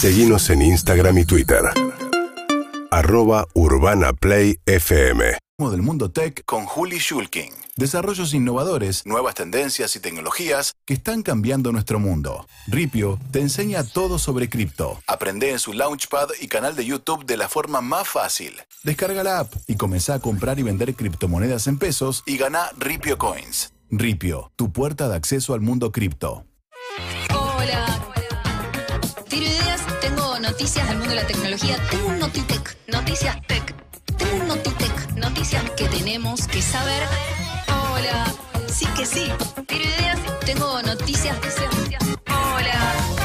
Seguimos en Instagram y Twitter. Arroba Urbana Play FM. del mundo tech con Juli Schulking. Desarrollos innovadores, nuevas tendencias y tecnologías que están cambiando nuestro mundo. Ripio te enseña todo sobre cripto. Aprende en su Launchpad y canal de YouTube de la forma más fácil. Descarga la app y comenzá a comprar y vender criptomonedas en pesos y gana Ripio Coins. Ripio, tu puerta de acceso al mundo cripto. Hola. Tengo noticias del mundo de la tecnología. Tengo un Notitec, noticias tech. Tengo un Notitec, noticias que tenemos que saber. Hola. Sí que sí. Tiro ideas, tengo noticias. Hola.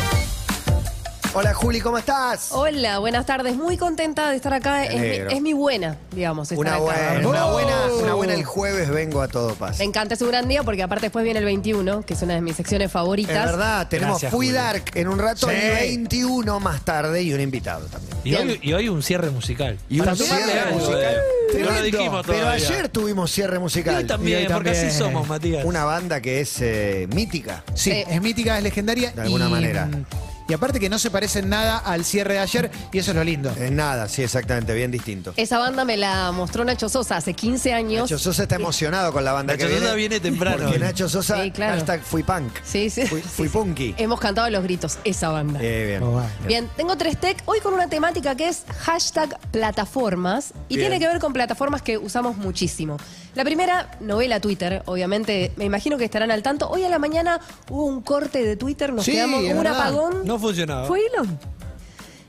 Hola Juli, ¿cómo estás? Hola, buenas tardes. Muy contenta de estar acá. Me Es mi, es buena, digamos. estar Una acá. buena, una buena, una buena el jueves vengo a todo Me paso. encanta, es un gran día porque aparte después viene el 21, que es una de mis secciones Es favoritas. verdad, tenemos Gracias, Fui Juli. Dark en un rato Sí. y 21 más tarde y un invitado también. Y hoy, y hoy un cierre musical. Y un cierre algo, musical. eh. No Tremendo. lo dijimos Pero todavía. ayer tuvimos cierre Y musical. hoy también, Y hoy porque así también. somos, Matías. Una banda que es eh, mítica. Sí, Sí. es mítica, es legendaria. De alguna y, manera. mm, Y aparte que no se parecen nada al cierre de ayer, y eso es lo lindo. En nada, sí, exactamente, bien distinto. Esa banda me la mostró Nacho Sosa hace 15 años. Nacho Sosa está emocionado con la banda Nacho que. Sosa viene temprano. Porque Nacho Sosa, Sí, claro. hashtag fui punk. Sí, sí. Fui, fui punky. Hemos cantado los gritos, esa banda. Eh, bien. Oh. Bien, tengo tres tech hoy con una temática que es hashtag plataformas y Bien. tiene que ver con plataformas que usamos muchísimo. La primera, novela Twitter, obviamente, me imagino que estarán al tanto. Hoy a la mañana hubo un corte de Twitter, nos Sí, quedamos es con un verdad. apagón. No funcionaba. ¿Fue Elon?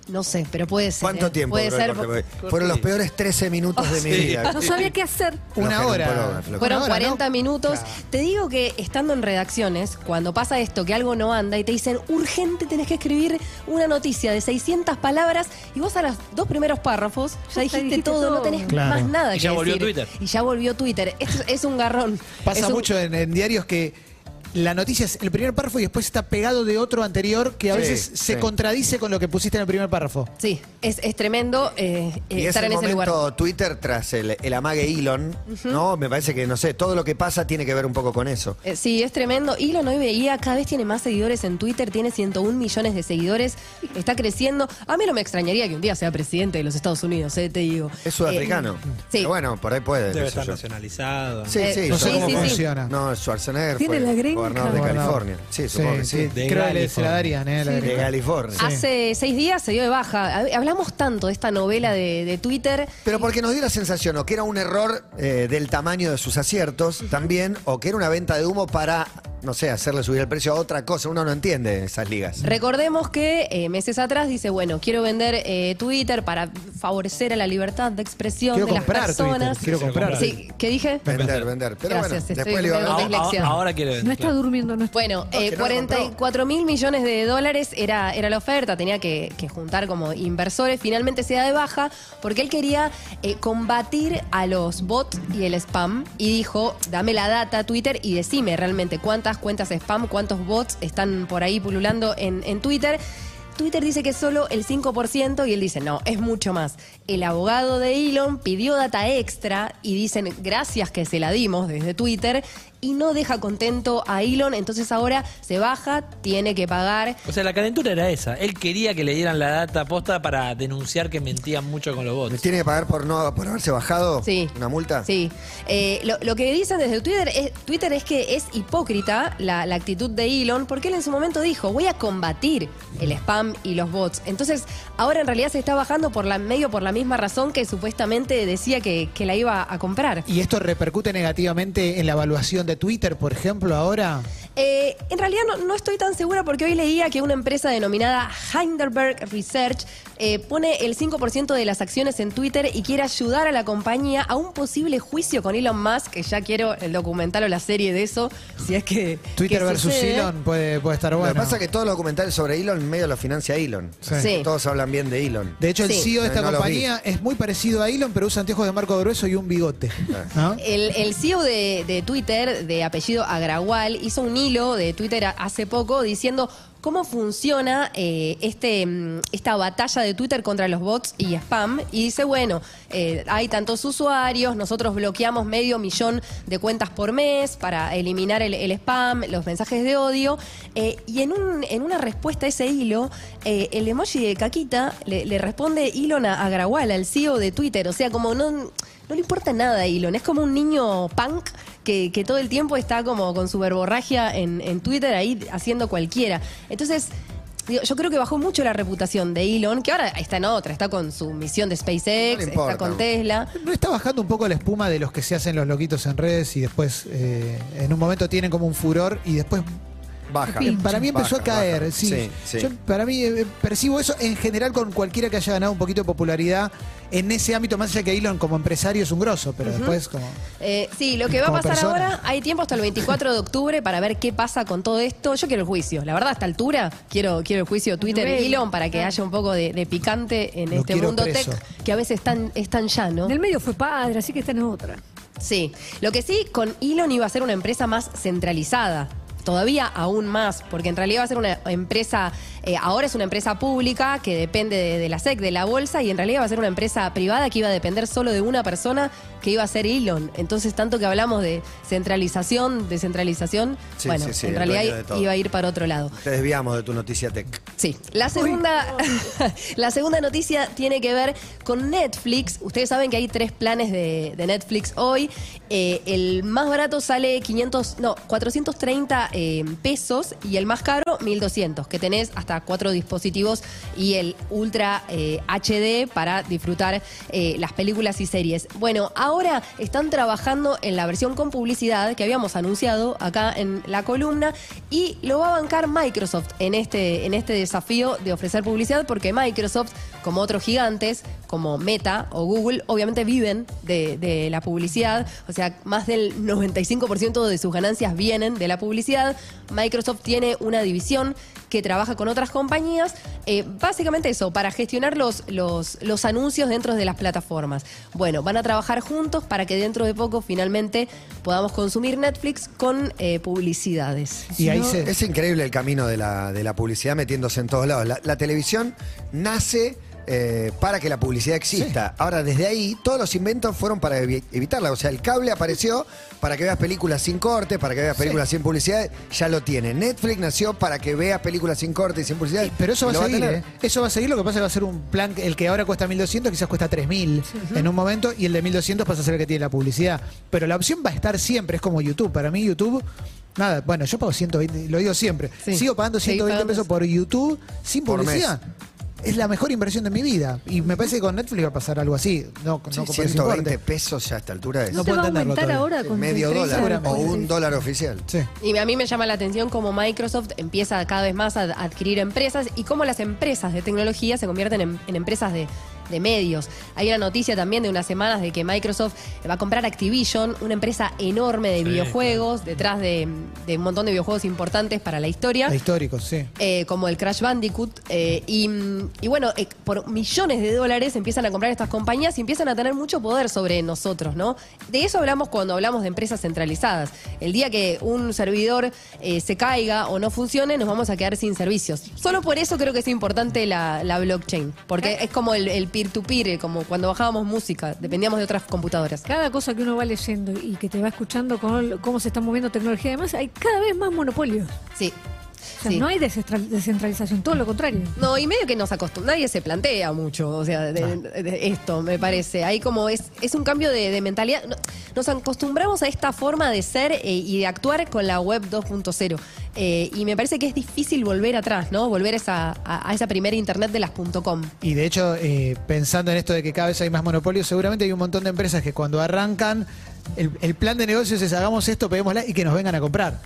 No sé, pero puede ser. ¿Cuánto ¿eh? tiempo Puede duró el ser. corte? Porque Fueron los peores 13 minutos de mi Sí. vida. No sabía qué hacer. Una hora. un poco, flojera. Fueron Una hora, 40 ¿no? minutos. Claro. Te digo que estando en redacciones, cuando pasa esto, que algo no anda y te dicen, urgente, tenés que escribir una noticia de 600 palabras y vos a los dos primeros párrafos ya dijiste, todo, no tenés Claro. más nada Y que ya volvió decir. Twitter. Y ya volvió Twitter. Esto es, es un garrón. Pasa Es un- mucho en, en diarios que la noticia es el primer párrafo y después está pegado de otro anterior que a Sí, veces se sí. contradice con lo que pusiste en el primer párrafo. Sí, es, es tremendo eh, eh, Y es estar el en ese momento lugar. Twitter tras el, el amague Elon, ¿no? Me parece que, no sé, todo lo que pasa tiene que ver un poco con eso. Eh, Sí, es tremendo. Elon hoy veía, cada vez tiene más seguidores en Twitter, tiene 101 millones de seguidores, está creciendo. A mí no me extrañaría que un día sea presidente de los Estados Unidos, eh, te digo. Es sudafricano. Eh, sí. Pero bueno, por ahí puede. Debe estar yo. nacionalizado. Sí, Eh, sí, No sé Sí, cómo sí, sí. funciona. No, Schwarzenegger Tiene fue la gringa. Gobernador de. California. Sí, supongo que sí. De Creo que se la darían, ¿eh? La De. California. Hace seis días se dio de baja. Hab- Hablamos tanto de esta novela de, de Twitter. Pero porque nos dio la sensación o que era un error eh, del tamaño de sus aciertos también, o que era una venta de humo para, no sé, hacerle subir el precio a otra cosa. Uno no entiende esas ligas. Recordemos que eh, meses atrás dice, bueno, quiero vender eh, Twitter para favorecer a la libertad de expresión Quiero de las personas. Twitter, quiero comprar. Sí, ¿qué dije? Vender, vender. Pero Gracias, bueno, estoy después le iba a dislexia. Ahora, ahora quiere vender. No está claro. durmiendo, no está. Bueno, No, eh, que no lo compró. 44 mil millones de dólares era, era la oferta, tenía que, que juntar como inversores, finalmente se da de baja porque él quería eh, combatir a los bots y el spam y dijo, dame la data Twitter y decime realmente cuántas cuentas spam, cuántos bots están por ahí pululando en, en Twitter. Twitter dice que es solo el 5% y él dice, no, es mucho más. El abogado de Elon pidió data extra y dicen, gracias que se la dimos desde Twitter y no deja contento a Elon, entonces ahora se baja, tiene que pagar. O sea, la calentura era esa. Él quería que le dieran la data posta para denunciar que mentían mucho con los ¿Me bots. tiene que pagar por no por haberse bajado Sí. una multa? Sí. Eh, lo, lo que dicen desde Twitter es, Twitter es que es hipócrita la, la actitud de Elon, porque él en su momento dijo, voy a combatir el spam y los bots. Entonces, ahora en realidad se está bajando por la medio por la misma razón que supuestamente decía que, que la iba a comprar. ¿Y esto repercute negativamente en la evaluación de Twitter, por ejemplo, ahora? Eh, en realidad no, no estoy tan segura porque hoy leía que una empresa denominada Heidelberg Research eh, pone el 5% de las acciones en Twitter y quiere ayudar a la compañía a un posible juicio con Elon Musk, que ya quiero el documental o la serie de eso, si es que... Twitter que versus sucede. Elon puede, puede estar Lo bueno. que pasa es que todos los documentales sobre Elon medio lo financia Elon. Sí. Sí. Todos hablan bien de Elon. De hecho, el Sí. CEO de esta No lo compañía es muy parecido a Elon, pero usa anteojos de marco grueso y un bigote. ¿no? El, el CEO de, de Twitter, de apellido Agrawal, hizo un hilo de Twitter hace poco diciendo cómo funciona eh, este, mm, esta batalla de Twitter contra los bots y spam. Y dice, bueno, eh, hay tantos usuarios, nosotros bloqueamos medio millón de cuentas por mes para eliminar el, spam, los mensajes de odio. Eh, y en, un, en una respuesta a ese hilo, el emoji de Caquita le, le responde Elon a Agrawal, al CEO de Twitter. O sea, como no, no le importa nada a Elon. Es como un niño punk que, que todo el tiempo está como con su verborragia en, en Twitter ahí haciendo cualquiera. Entonces. digo, Yo creo que bajó mucho la reputación de Elon, que ahora está en otra, está con su misión de SpaceX, No está con Tesla. ¿No está bajando un poco la espuma de los que se hacen los loquitos en redes y después eh, en un momento tienen como un furor y después Baja. para mí empezó Baja, a caer? baja. Sí. Sí, sí. Yo para mí eh, percibo eso en general con cualquiera que haya ganado un poquito de popularidad en ese ámbito, más allá que Elon como empresario es un grosso, pero después como... Eh, sí, lo que va a pasar persona. ahora, hay tiempo hasta el 24 de octubre para ver qué pasa con todo esto. Yo quiero el juicio. La verdad, a esta altura, quiero, quiero el juicio Twitter Bueno, Elon para que claro. haya un poco de, de picante en Lo este mundo preso. tech que a veces es tan, es tan llano. Del medio fue padre, así que está en otra. Sí, lo que sí, con Elon iba a ser una empresa más centralizada. Todavía aún más, porque en realidad va a ser una empresa, eh, ahora es una empresa pública que depende de, de la SEC, de la bolsa, y en realidad va a ser una empresa privada que iba a depender solo de una persona que iba a ser Elon. Entonces, tanto que hablamos de centralización, descentralización, Sí, bueno, sí, sí, en realidad iba a ir para otro lado. Te desviamos de tu noticia tech. Sí, la segunda, la segunda noticia tiene que ver con Netflix. Ustedes saben que hay tres planes de, de Netflix hoy. Eh, el más barato sale 500, no, 430 eh, pesos y el más caro 1200, que tenés hasta cuatro dispositivos y el Ultra eh, HD para disfrutar eh, las películas y series. Bueno, ahora están trabajando en la versión con publicidad que habíamos anunciado acá en la columna y lo va a bancar Microsoft en este, en este desafío de ofrecer publicidad porque Microsoft, como otros gigantes, como Meta o Google, obviamente viven de, de la publicidad, o sea, más del 95% de sus ganancias vienen de la publicidad. Microsoft tiene una división que trabaja con otras compañías, eh, básicamente eso, para gestionar los, los, los anuncios dentro de las plataformas. Bueno, van a trabajar juntos para que dentro de poco finalmente podamos consumir Netflix con eh, publicidades. Y ahí no, se... Es increíble el camino de la, de la publicidad metiéndose en todos lados. La, la televisión nace eh, para que la publicidad exista. Ahora, desde ahí, todos los inventos fueron para evi- evitarla. O sea, el cable apareció para que veas películas sin corte, para que veas películas sin publicidad. Ya lo tiene. Netflix nació para que veas películas sin corte y sin publicidad. Pero eso va a seguir. ¿eh? Eso va a seguir, lo que pasa es que va a ser un plan, el que ahora cuesta 1.200 quizás cuesta 3.000 en un momento y el de 1.200 pasa a ser el que tiene la publicidad. Pero la opción va a estar siempre, es como YouTube. Para mí YouTube, nada, bueno, yo pago 120, lo digo siempre. Sí. Sigo pagando Seguí 120 pagando. pesos por YouTube sin Por publicidad. Es la mejor inversión de mi vida. Y me parece que con Netflix va a pasar algo así. No, Sí, no con ese 120 importe. pesos ya a esta altura es No ¿No te puedo va a entenderlo aumentar todavía. ahora con medio 30 dólar o un dólar oficial. Sí. Y a mí me llama la atención cómo Microsoft empieza cada vez más a adquirir empresas y cómo las empresas de tecnología se convierten en, en empresas de, de medios. Hay una noticia también de unas semanas de que Microsoft va a comprar Activision, una empresa enorme de Sí, videojuegos, detrás de, de un montón de videojuegos importantes para la historia. La histórico, sí. eh, como el Crash Bandicoot. eh, y, y bueno, eh, por millones de dólares empiezan a comprar estas compañías y empiezan a tener mucho poder sobre nosotros, ¿no? De eso hablamos cuando hablamos de empresas centralizadas. El día que un servidor eh, se caiga o no funcione, nos vamos a quedar sin servicios. Solo por eso creo que es importante la, la blockchain, porque es como el, el peer-to-peer, eh, como cuando bajábamos música, dependíamos de otras computadoras. Cada cosa que uno va leyendo y que te va escuchando con cómo se está moviendo tecnología, además hay cada vez más monopolios. Sí. O sea, Sí. no hay descentralización, todo lo contrario. No, y medio que nos acostumbramos, nadie se plantea mucho, o sea, de, de esto, me parece. Hay como, es, es un cambio de, de mentalidad. No- Nos acostumbramos a esta forma de ser eh, y de actuar con la web 2.0. Eh, y me parece que es difícil volver atrás, ¿no? Volver a esa, a, a esa primera internet de las .com. Y de hecho, eh, pensando en esto de que cada vez hay más monopolios, seguramente hay un montón de empresas que cuando arrancan, el, el plan de negocios es hagamos esto, peguémosla y que nos vengan a comprar.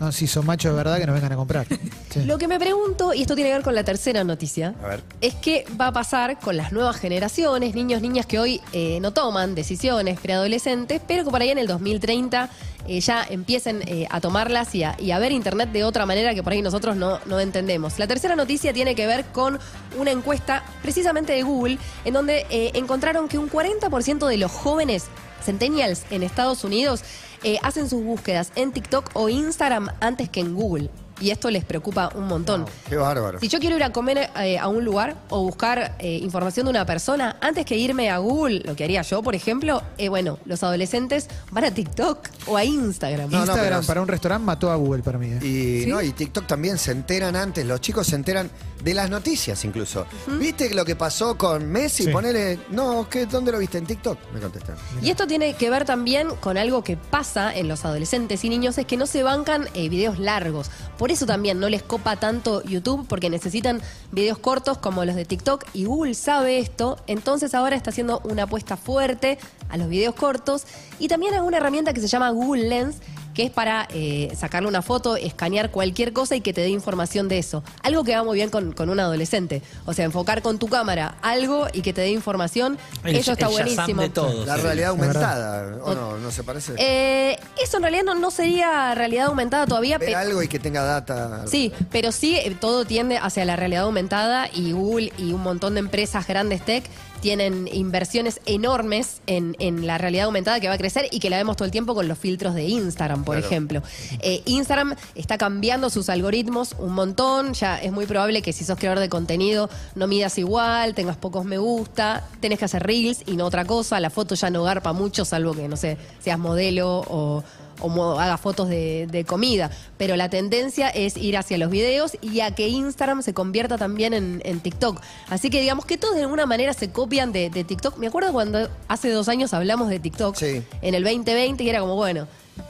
no, si son machos de verdad, que nos vengan a comprar. Sí. Lo que me pregunto, y esto tiene que ver con la tercera noticia, A ver. es qué va a pasar con las nuevas generaciones, niños, niñas que hoy eh, no toman decisiones preadolescentes, pero que por ahí en el 2030 eh, ya empiecen eh, a tomarlas y a, y a ver Internet de otra manera que por ahí nosotros no, no entendemos. La tercera noticia tiene que ver con una encuesta precisamente de Google, en donde eh, encontraron que un 40% de los jóvenes centennials en Estados Unidos eh, hacen sus búsquedas en TikTok o Instagram antes que en Google. Y esto les preocupa un montón. Qué bárbaro. Si yo quiero ir a comer eh, a un lugar o buscar eh, información de una persona, antes que irme a Google, lo que haría yo, por ejemplo, eh, bueno, los adolescentes van a TikTok o a Instagram. No, no, Instagram pero- para un restaurante mató a Google para mí. ¿eh? Y, ¿Sí? no, y TikTok también se enteran antes, los chicos se enteran de las noticias incluso. ¿Viste lo que pasó con Messi? Sí. Ponele, no, ¿qué, ¿dónde lo viste? En TikTok, me contestan. Y esto tiene que ver también con algo que pasa en los adolescentes y niños, es que no se bancan eh, videos largos. Por eso también no les copa tanto YouTube, porque necesitan videos cortos como los de TikTok, y Google sabe esto, entonces ahora está haciendo una apuesta fuerte a los videos cortos, y también a una herramienta que se llama Google Lens, que es para eh, sacarle una foto, escanear cualquier cosa y que te dé información de eso. Algo que va muy bien con, con un adolescente. O sea, enfocar con tu cámara algo y que te dé información, El- eso está el buenísimo. de todo. La realidad aumentada, ¿o no? ¿No se parece? Eh, eso en realidad no, no sería realidad aumentada todavía. Ver algo y que tenga data. Sí, pero sí eh, todo tiende hacia la realidad aumentada y Google y un montón de empresas grandes tech tienen inversiones enormes en, en la realidad aumentada que va a crecer y que la vemos todo el tiempo con los filtros de Instagram, por Claro. ejemplo. Eh, Instagram está cambiando sus algoritmos un montón, ya es muy probable que si sos creador de contenido no midas igual, tengas pocos me gusta, tenés que hacer reels y no otra cosa, la foto ya no garpa mucho, salvo que, no sé, seas modelo o o haga fotos de, de comida. Pero la tendencia es ir hacia los videos y a que Instagram se convierta también en, en TikTok. Así que digamos que todos de alguna manera se copian de, de TikTok. Me acuerdo cuando hace dos años hablamos de TikTok Sí. en el 2020 y era como, bueno,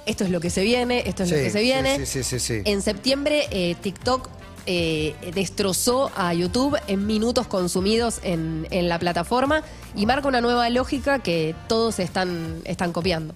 esto es lo que se viene, esto es lo que se viene. sí, sí, sí, sí. En septiembre eh, TikTok eh, destrozó a YouTube en minutos consumidos en, en la plataforma y marca una nueva lógica que todos están, están copiando.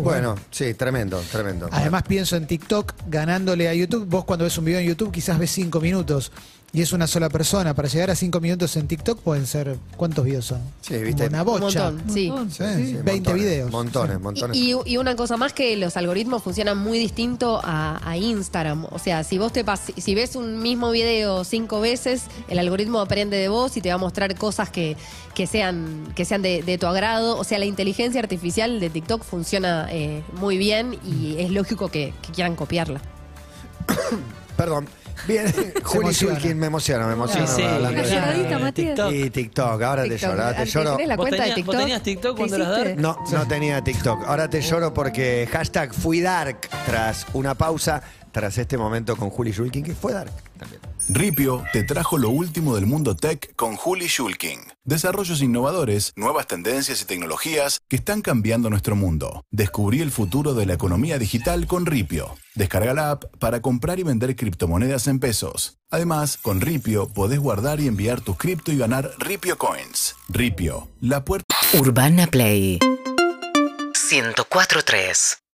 Bueno, sí, tremendo, tremendo. Además pienso en TikTok ganándole a YouTube. Vos cuando ves un video en YouTube quizás ves cinco minutos y es una sola persona. Para llegar a cinco minutos en TikTok pueden ser, ¿cuántos videos son? Sí, viste. Una Un bocha. montón, sí. Montón. Sí, Sí, sí, 20 montones, videos. Montones, montones. Y, una cosa más que los algoritmos funcionan muy distinto a, a Instagram. O sea, si vos te pas- si ves un mismo video cinco veces, el algoritmo aprende de vos y te va a mostrar cosas que, que sean, que sean de, de tu agrado. O sea, la inteligencia artificial de TikTok funciona eh, muy bien y es lógico que, que quieran copiarla. Perdón. Bien, Juli. Shulkin, me emociona, me emociona. Sí, sí, hablando de- lloradita, Matías. TikTok. Y TikTok, ahora te TikTok. lloro, ahora te ¿Te lloro. tenés la ¿Vos cuenta de tenías- vos TikTok? tenías TikTok ¿Te cuando eras hiciste? dark? No, no tenía TikTok. Ahora te lloro porque hashtag fui dark tras una pausa, tras este momento con Juli Shulkin, que fue dark también. Ripio te trajo lo último del mundo tech con Juli Shulkin. Desarrollos innovadores, nuevas tendencias y tecnologías que están cambiando nuestro mundo. Descubrí el futuro de la economía digital con Ripio. Descarga la app para comprar y vender criptomonedas en pesos. Además, con Ripio podés guardar y enviar tus cripto y ganar Ripio Coins. Ripio, la puerta Urbana Play 104.3